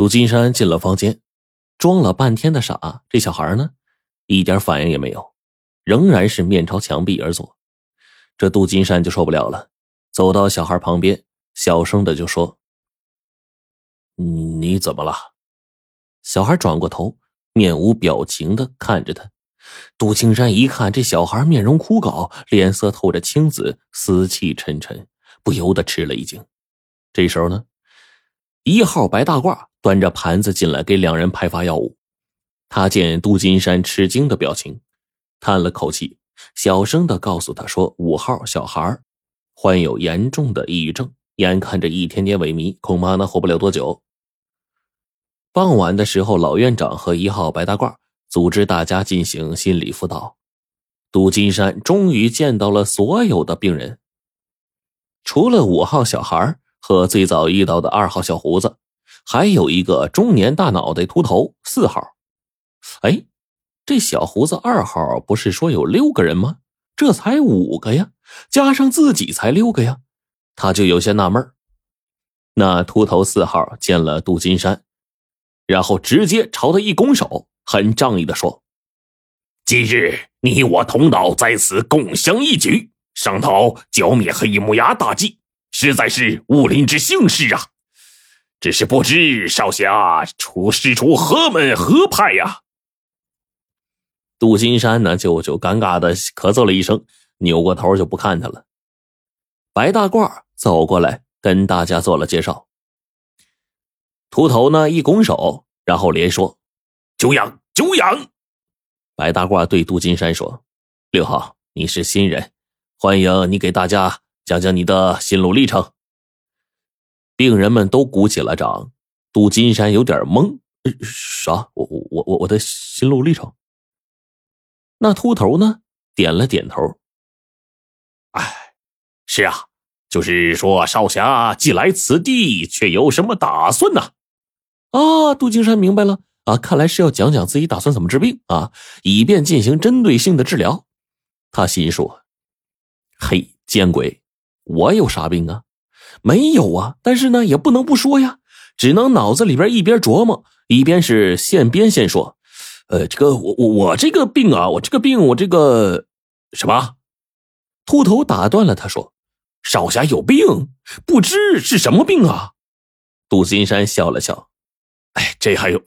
杜金山进了房间，装了半天的傻，这小孩呢，一点反应也没有，仍然是面朝墙壁而坐。这杜金山就受不了了，走到小孩旁边，小声的就说：“你怎么了？”小孩转过头，面无表情的看着他。杜青山一看这小孩面容枯槁，脸色透着青紫，死气沉沉，不由得吃了一惊。这时候呢，一号白大褂端着盘子进来给两人派发药物。他见杜金山吃惊的表情，叹了口气，小声的告诉他说：“五号小孩患有严重的抑郁症，眼看着一天天萎靡，恐怕呢活不了多久。”傍晚的时候，老院长和一号白大褂。组织大家进行心理辅导。杜金山终于见到了所有的病人，除了五号小孩和最早遇到的二号小胡子，还有一个中年大脑袋秃头四号。哎，这小胡子二号不是说有六个人吗？这才五个呀，加上自己才六个呀，他就有些纳闷那秃头四号见了杜金山，然后直接朝他一拱手。很仗义的说：“今日你我同道在此共襄一举，商讨剿灭黑木崖大计，实在是武林之幸事啊！只是不知少侠出师出何门何派呀？”杜金山呢，就就尴尬的咳嗽了一声，扭过头就不看他了。白大褂走过来跟大家做了介绍。秃头呢一拱手，然后连说：“久仰。”久仰，白大褂对杜金山说：“六号，你是新人，欢迎你给大家讲讲你的心路历程。”病人们都鼓起了掌。杜金山有点懵：“啥？我我我我的心路历程？”那秃头呢？点了点头：“哎，是啊，就是说少侠既来此地，却有什么打算呢？”啊，杜金山明白了。啊，看来是要讲讲自己打算怎么治病啊，以便进行针对性的治疗。他心说：“嘿，见鬼！我有啥病啊？没有啊！但是呢，也不能不说呀，只能脑子里边一边琢磨，一边是现编现说。呃，这个我我我这个病啊，我这个病，我这个什么？”秃头打断了他，说：“少侠有病，不知是什么病啊？”杜金山笑了笑。哎，这还有，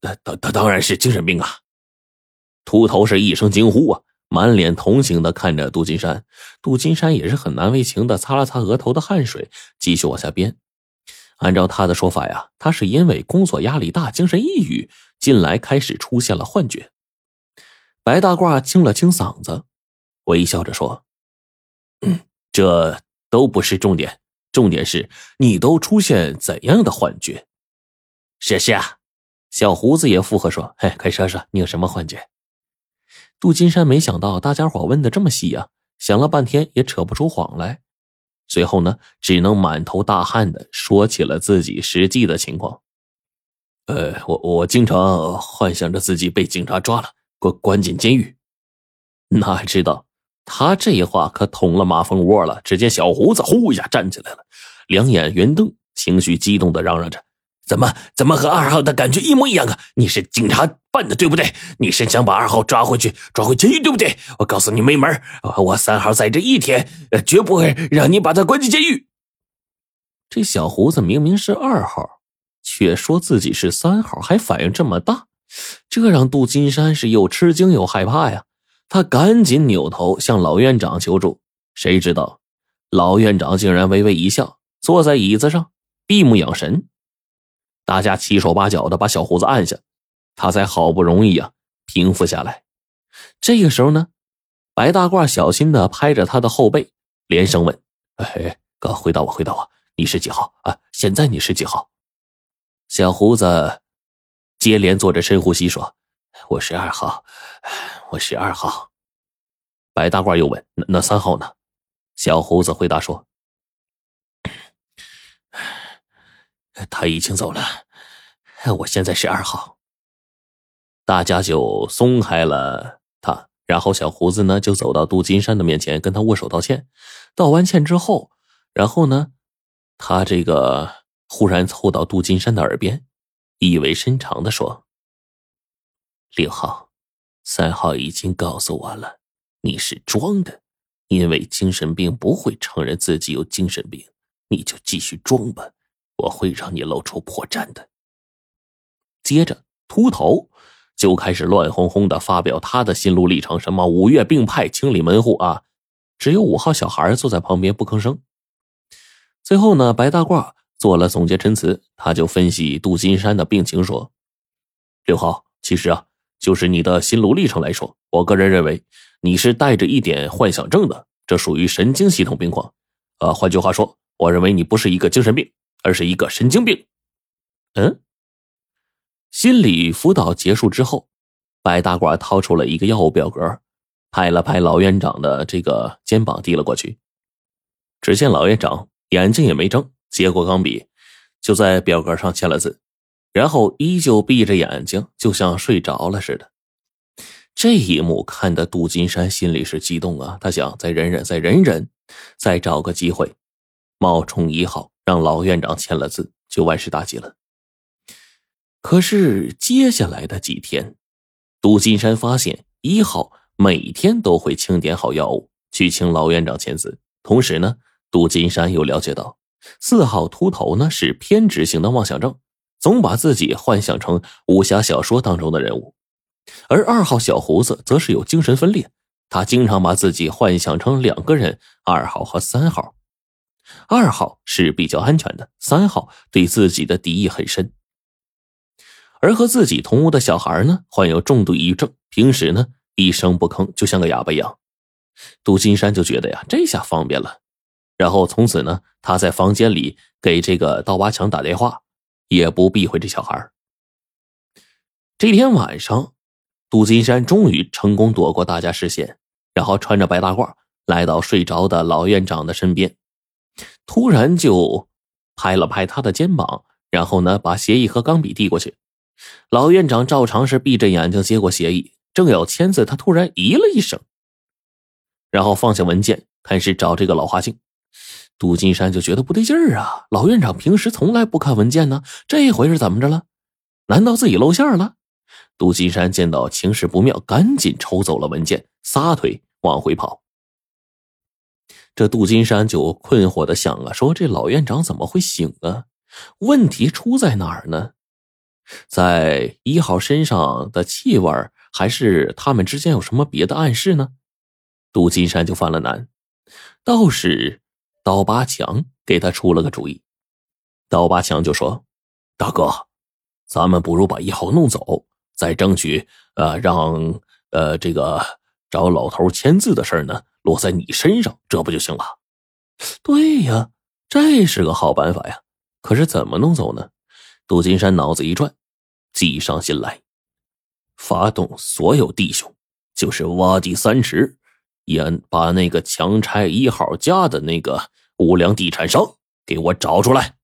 当当当然是精神病啊！秃头是一声惊呼啊，满脸同情的看着杜金山。杜金山也是很难为情的擦了擦额头的汗水，继续往下编。按照他的说法呀，他是因为工作压力大，精神抑郁，近来开始出现了幻觉。白大褂清了清嗓子，微笑着说：“，这都不是重点，重点是你都出现怎样的幻觉？”是是啊，小胡子也附和说：“嘿，快说说，你有什么幻觉？”杜金山没想到大家伙问的这么细呀，想了半天也扯不出谎来，最后呢，只能满头大汗的说起了自己实际的情况。呃，我我经常幻想着自己被警察抓了，关关进监狱。哪知道他这话可捅了马蜂窝了。只见小胡子呼一下站起来了，两眼圆瞪，情绪激动的嚷嚷着。怎么怎么和二号的感觉一模一样啊？你是警察办的对不对？你是想把二号抓回去，抓回监狱对不对？我告诉你没门我三号在这一天，绝不会让你把他关进监狱。这小胡子明明是二号，却说自己是三号，还反应这么大，这让杜金山是又吃惊又害怕呀。他赶紧扭头向老院长求助，谁知道老院长竟然微微一笑，坐在椅子上闭目养神。大家七手八脚的把小胡子按下，他才好不容易啊平复下来。这个时候呢，白大褂小心的拍着他的后背，连声问：“哎，哥，回答我，回答我，你是几号啊？现在你是几号？”小胡子接连做着深呼吸说：“我是二号，我是二号。”白大褂又问：“那那三号呢？”小胡子回答说。他已经走了，我现在是二号。大家就松开了他，然后小胡子呢就走到杜金山的面前，跟他握手道歉。道完歉之后，然后呢，他这个忽然凑到杜金山的耳边，意味深长的说：“六号，三号已经告诉我了，你是装的，因为精神病不会承认自己有精神病，你就继续装吧，我会让你露出破绽的。”接着，秃头就开始乱哄哄的发表他的心路历程，什么五岳并派、清理门户啊，只有五号小孩坐在旁边不吭声。最后呢，白大褂做了总结陈词，他就分析杜金山的病情说：“六号，其实啊，就是你的心路历程来说，我个人认为你是带着一点幻想症的，这属于神经系统病况。呃，换句话说，我认为你不是一个精神病，而是一个神经病。”嗯。心理辅导结束之后，白大褂掏出了一个药物表格，拍了拍老院长的这个肩膀，递了过去。只见老院长眼睛也没睁，接过钢笔，就在表格上签了字，然后依旧闭着眼睛，就像睡着了似的。这一幕看得杜金山心里是激动啊，他想再忍忍，再忍忍，再找个机会冒充一号，让老院长签了字，就万事大吉了。可是接下来的几天，杜金山发现一号每天都会清点好药物去请老院长签字。同时呢，杜金山又了解到四号秃头呢是偏执型的妄想症，总把自己幻想成武侠小说当中的人物；而二号小胡子则是有精神分裂，他经常把自己幻想成两个人，二号和三号。二号是比较安全的，三号对自己的敌意很深。而和自己同屋的小孩呢，患有重度抑郁症，平时呢一声不吭，就像个哑巴一样。杜金山就觉得呀，这下方便了。然后从此呢，他在房间里给这个刀疤强打电话，也不避讳这小孩。这天晚上，杜金山终于成功躲过大家视线，然后穿着白大褂来到睡着的老院长的身边，突然就拍了拍他的肩膀，然后呢，把协议和钢笔递过去。老院长照常是闭着眼睛接过协议，正要签字，他突然咦了一声，然后放下文件，开始找这个老花镜。杜金山就觉得不对劲儿啊！老院长平时从来不看文件呢，这回是怎么着了？难道自己露馅了？杜金山见到情势不妙，赶紧抽走了文件，撒腿往回跑。这杜金山就困惑的想啊，说这老院长怎么会醒啊？问题出在哪儿呢？在一号身上的气味，还是他们之间有什么别的暗示呢？杜金山就犯了难，倒是刀疤强给他出了个主意。刀疤强就说：“大哥，咱们不如把一号弄走，再争取呃让呃这个找老头签字的事呢落在你身上，这不就行了？”对呀，这是个好办法呀。可是怎么弄走呢？杜金山脑子一转。计上心来，发动所有弟兄，就是挖地三尺，也把那个强拆一号家的那个无良地产商给我找出来。